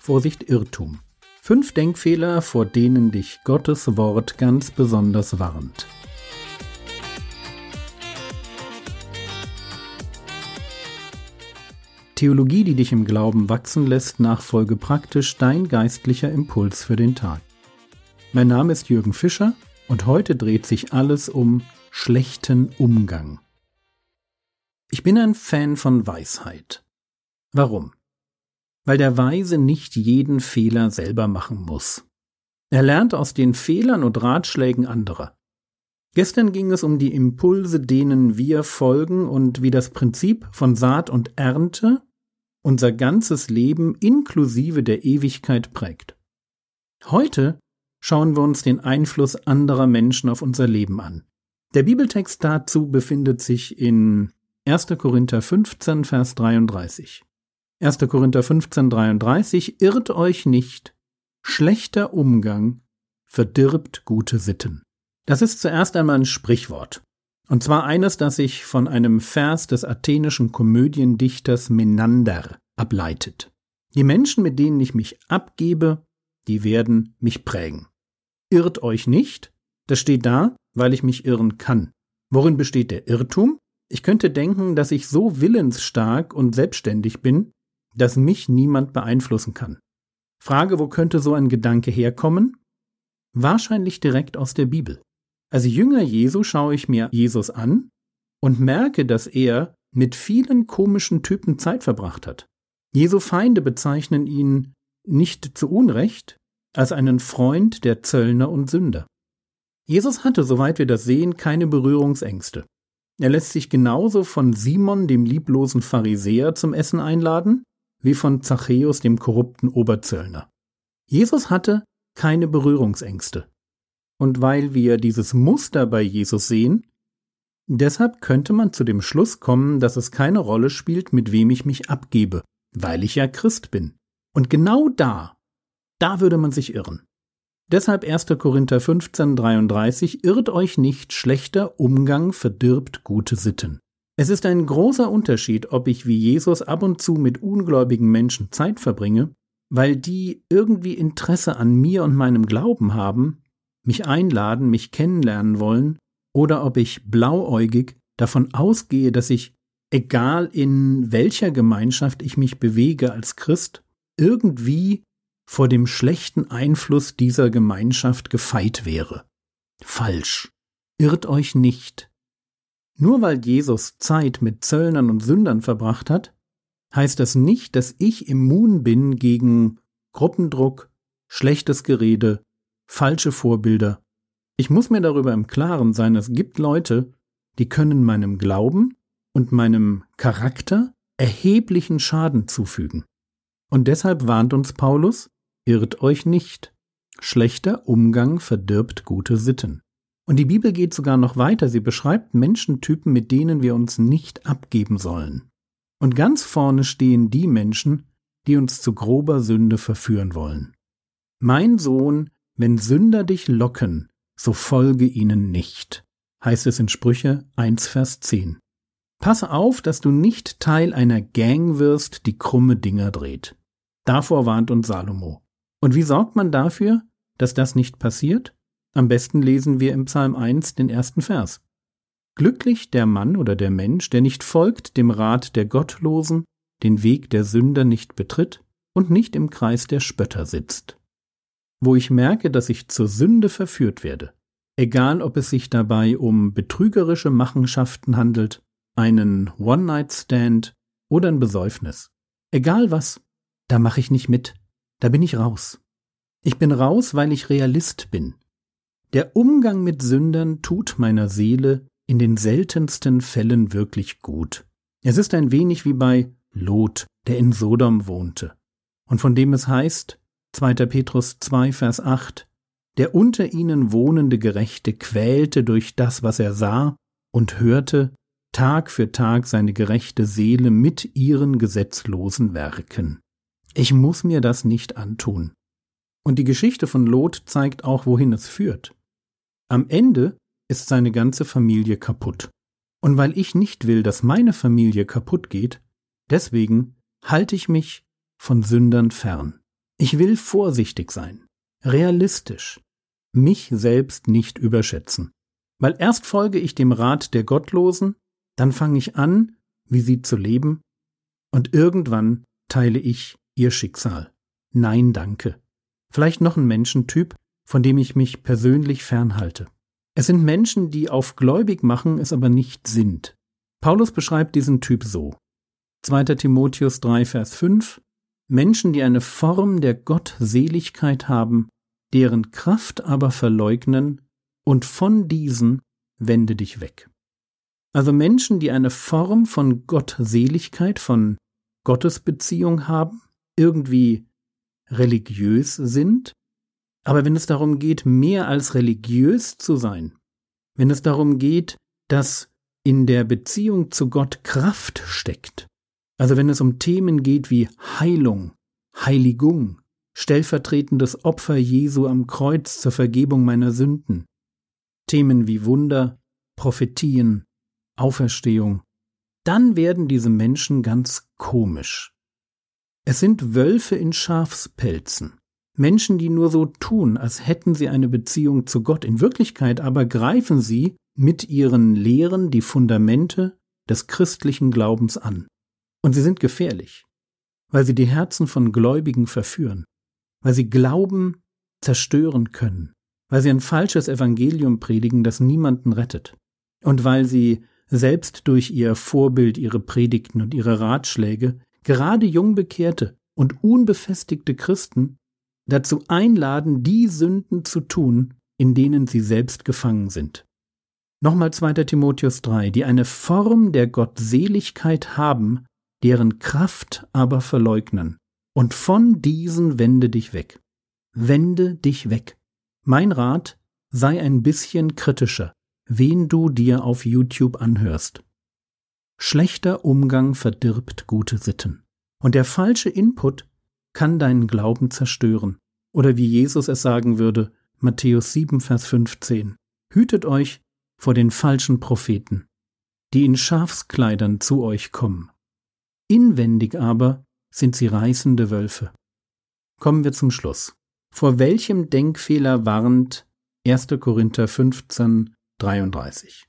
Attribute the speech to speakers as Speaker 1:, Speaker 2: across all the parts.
Speaker 1: Vorsicht Irrtum. Fünf Denkfehler, vor denen dich Gottes Wort ganz besonders warnt. Theologie, die dich im Glauben wachsen lässt, nachfolge praktisch dein geistlicher Impuls für den Tag. Mein Name ist Jürgen Fischer und heute dreht sich alles um schlechten Umgang. Ich bin ein Fan von Weisheit. Warum? Weil der Weise nicht jeden Fehler selber machen muss. Er lernt aus den Fehlern und Ratschlägen anderer. Gestern ging es um die Impulse, denen wir folgen und wie das Prinzip von Saat und Ernte unser ganzes Leben inklusive der Ewigkeit prägt. Heute schauen wir uns den Einfluss anderer Menschen auf unser Leben an. Der Bibeltext dazu befindet sich in 1. Korinther 15, Vers 33. 1. Korinther 15, 33 Irrt euch nicht, schlechter Umgang verdirbt gute Sitten. Das ist zuerst einmal ein Sprichwort. Und zwar eines, das sich von einem Vers des athenischen Komödiendichters Menander ableitet. Die Menschen, mit denen ich mich abgebe, die werden mich prägen. Irrt euch nicht, das steht da, weil ich mich irren kann. Worin besteht der Irrtum? Ich könnte denken, dass ich so willensstark und selbstständig bin, dass mich niemand beeinflussen kann. Frage, wo könnte so ein Gedanke herkommen? Wahrscheinlich direkt aus der Bibel. Als Jünger Jesu schaue ich mir Jesus an und merke, dass er mit vielen komischen Typen Zeit verbracht hat. Jesu Feinde bezeichnen ihn nicht zu Unrecht als einen Freund der Zöllner und Sünder. Jesus hatte, soweit wir das sehen, keine Berührungsängste. Er lässt sich genauso von Simon, dem lieblosen Pharisäer, zum Essen einladen, wie von Zachäus, dem korrupten Oberzöllner. Jesus hatte keine Berührungsängste. Und weil wir dieses Muster bei Jesus sehen, deshalb könnte man zu dem Schluss kommen, dass es keine Rolle spielt, mit wem ich mich abgebe, weil ich ja Christ bin. Und genau da, da würde man sich irren. Deshalb 1. Korinther 15, 33, irrt euch nicht, schlechter Umgang verdirbt gute Sitten. Es ist ein großer Unterschied, ob ich wie Jesus ab und zu mit ungläubigen Menschen Zeit verbringe, weil die irgendwie Interesse an mir und meinem Glauben haben, mich einladen, mich kennenlernen wollen, oder ob ich blauäugig davon ausgehe, dass ich, egal in welcher Gemeinschaft ich mich bewege als Christ, irgendwie vor dem schlechten Einfluss dieser Gemeinschaft gefeit wäre. Falsch. Irrt euch nicht. Nur weil Jesus Zeit mit Zöllnern und Sündern verbracht hat, heißt das nicht, dass ich immun bin gegen Gruppendruck, schlechtes Gerede falsche Vorbilder. Ich muss mir darüber im Klaren sein, es gibt Leute, die können meinem Glauben und meinem Charakter erheblichen Schaden zufügen. Und deshalb warnt uns Paulus, irrt euch nicht. Schlechter Umgang verdirbt gute Sitten. Und die Bibel geht sogar noch weiter, sie beschreibt Menschentypen, mit denen wir uns nicht abgeben sollen. Und ganz vorne stehen die Menschen, die uns zu grober Sünde verführen wollen. Mein Sohn, wenn Sünder dich locken, so folge ihnen nicht, heißt es in Sprüche 1 Vers 10. Pass auf, dass du nicht Teil einer Gang wirst, die krumme Dinger dreht. Davor warnt uns Salomo. Und wie sorgt man dafür, dass das nicht passiert? Am besten lesen wir im Psalm 1 den ersten Vers. Glücklich der Mann oder der Mensch, der nicht folgt dem Rat der Gottlosen, den Weg der Sünder nicht betritt und nicht im Kreis der Spötter sitzt wo ich merke, dass ich zur Sünde verführt werde, egal ob es sich dabei um betrügerische Machenschaften handelt, einen One-Night-Stand oder ein Besäufnis. Egal was, da mache ich nicht mit, da bin ich raus. Ich bin raus, weil ich Realist bin. Der Umgang mit Sündern tut meiner Seele in den seltensten Fällen wirklich gut. Es ist ein wenig wie bei Lot, der in Sodom wohnte, und von dem es heißt, 2. Petrus 2, Vers 8 Der unter ihnen wohnende Gerechte quälte durch das, was er sah und hörte, Tag für Tag seine gerechte Seele mit ihren gesetzlosen Werken. Ich muss mir das nicht antun. Und die Geschichte von Lot zeigt auch, wohin es führt. Am Ende ist seine ganze Familie kaputt. Und weil ich nicht will, dass meine Familie kaputt geht, deswegen halte ich mich von Sündern fern. Ich will vorsichtig sein, realistisch, mich selbst nicht überschätzen. Weil erst folge ich dem Rat der Gottlosen, dann fange ich an, wie sie zu leben, und irgendwann teile ich ihr Schicksal. Nein, danke. Vielleicht noch ein Menschentyp, von dem ich mich persönlich fernhalte. Es sind Menschen, die auf gläubig machen, es aber nicht sind. Paulus beschreibt diesen Typ so. 2. Timotheus 3, Vers 5 Menschen, die eine Form der Gottseligkeit haben, deren Kraft aber verleugnen, und von diesen wende dich weg. Also Menschen, die eine Form von Gottseligkeit, von Gottesbeziehung haben, irgendwie religiös sind, aber wenn es darum geht, mehr als religiös zu sein, wenn es darum geht, dass in der Beziehung zu Gott Kraft steckt, also wenn es um Themen geht wie Heilung, Heiligung, stellvertretendes Opfer Jesu am Kreuz zur Vergebung meiner Sünden, Themen wie Wunder, Prophetien, Auferstehung, dann werden diese Menschen ganz komisch. Es sind Wölfe in Schafspelzen. Menschen, die nur so tun, als hätten sie eine Beziehung zu Gott, in Wirklichkeit aber greifen sie mit ihren Lehren die Fundamente des christlichen Glaubens an. Und sie sind gefährlich, weil sie die Herzen von Gläubigen verführen, weil sie Glauben zerstören können, weil sie ein falsches Evangelium predigen, das niemanden rettet, und weil sie selbst durch ihr Vorbild, ihre Predigten und ihre Ratschläge gerade Jungbekehrte und unbefestigte Christen dazu einladen, die Sünden zu tun, in denen sie selbst gefangen sind. Nochmal 2. Timotheus 3, die eine Form der Gottseligkeit haben, deren Kraft aber verleugnen. Und von diesen wende dich weg. Wende dich weg. Mein Rat, sei ein bisschen kritischer, wen du dir auf YouTube anhörst. Schlechter Umgang verdirbt gute Sitten. Und der falsche Input kann deinen Glauben zerstören. Oder wie Jesus es sagen würde, Matthäus 7, Vers 15. Hütet euch vor den falschen Propheten, die in Schafskleidern zu euch kommen. Inwendig aber sind sie reißende Wölfe. Kommen wir zum Schluss. Vor welchem Denkfehler warnt 1. Korinther 15, 33?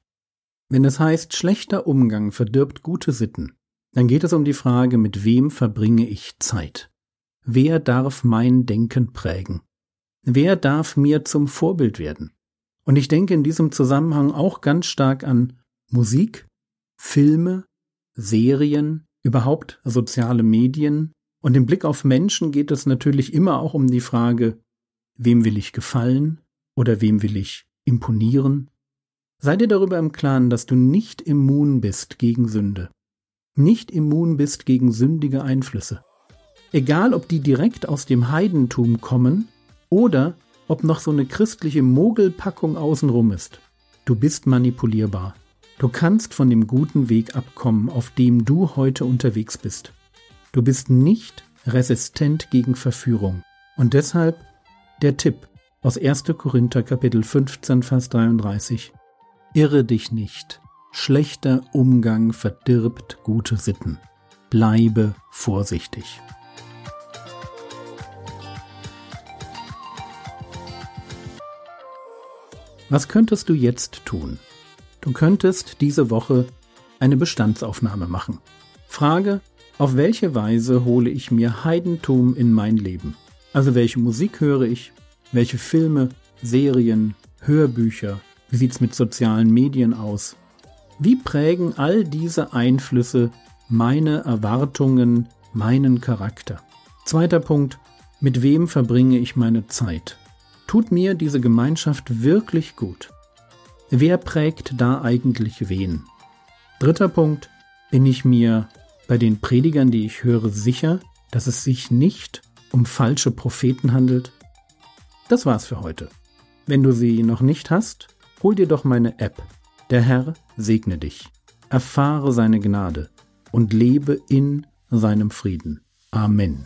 Speaker 1: Wenn es heißt, schlechter Umgang verdirbt gute Sitten, dann geht es um die Frage, mit wem verbringe ich Zeit? Wer darf mein Denken prägen? Wer darf mir zum Vorbild werden? Und ich denke in diesem Zusammenhang auch ganz stark an Musik, Filme, Serien, überhaupt soziale Medien. Und im Blick auf Menschen geht es natürlich immer auch um die Frage, wem will ich gefallen oder wem will ich imponieren? Sei dir darüber im Klaren, dass du nicht immun bist gegen Sünde, nicht immun bist gegen sündige Einflüsse. Egal, ob die direkt aus dem Heidentum kommen oder ob noch so eine christliche Mogelpackung außenrum ist. Du bist manipulierbar. Du kannst von dem guten Weg abkommen, auf dem du heute unterwegs bist. Du bist nicht resistent gegen Verführung. Und deshalb der Tipp aus 1. Korinther Kapitel 15, Vers 33. Irre dich nicht. Schlechter Umgang verdirbt gute Sitten. Bleibe vorsichtig. Was könntest du jetzt tun? Du könntest diese Woche eine Bestandsaufnahme machen. Frage, auf welche Weise hole ich mir Heidentum in mein Leben? Also welche Musik höre ich? Welche Filme, Serien, Hörbücher? Wie sieht's mit sozialen Medien aus? Wie prägen all diese Einflüsse meine Erwartungen, meinen Charakter? Zweiter Punkt, mit wem verbringe ich meine Zeit? Tut mir diese Gemeinschaft wirklich gut? Wer prägt da eigentlich wen? Dritter Punkt, bin ich mir bei den Predigern, die ich höre, sicher, dass es sich nicht um falsche Propheten handelt? Das war's für heute. Wenn du sie noch nicht hast, hol dir doch meine App. Der Herr segne dich. Erfahre seine Gnade und lebe in seinem Frieden. Amen.